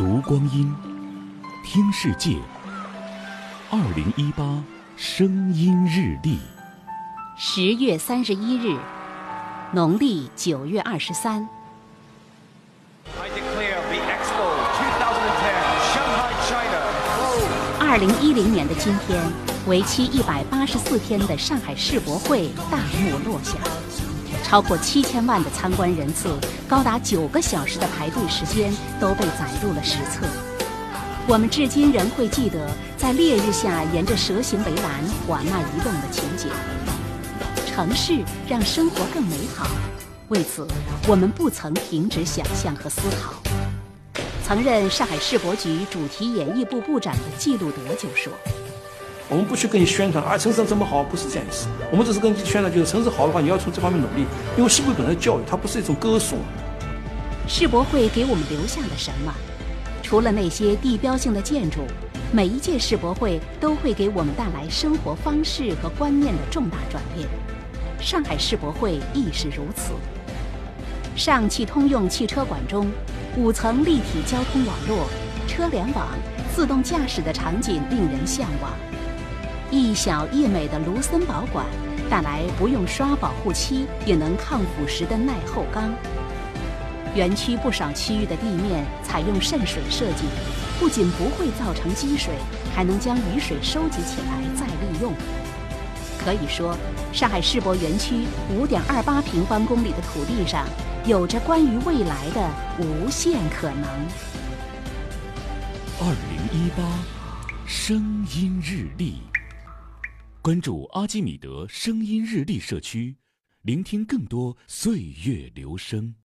读光阴，听世界。二零一八声音日历，十月三十一日，农历九月二十三。I declare the Expo 2010 Shanghai, China closed. 二零一零年的今天，为期一百八十四天的上海世博会大幕落下，超过七千万的参观人次，高达九个小时的排队时间都被载入了史册。我们至今仍会记得在烈日下沿着蛇形围栏缓慢移动的情景。城市让生活更美好，为此我们不曾停止想象和思考。曾任上海世博局主题演艺部部长的季路德就说。我们不去跟你宣传啊，城市怎么好，不是这样意思。我们只是跟你宣传，就是城市好的话，你要从这方面努力。因为世博会本身教育，它不是一种歌颂。世博会给我们留下了什么？除了那些地标性的建筑，每一届世博会都会给我们带来生活方式和观念的重大转变。上海世博会亦是如此。上汽通用汽车馆中，五层立体交通网络、车联网、自动驾驶的场景令人向往。一小一美的卢森堡馆带来不用刷保护漆也能抗腐蚀的耐候钢。园区不少区域的地面采用渗水设计，不仅不会造成积水，还能将雨水收集起来再利用。可以说，上海世博园区5.28平方公里的土地上，有着关于未来的无限可能。二零一八声音日历，关注阿基米德声音日历社区，聆听更多岁月流声。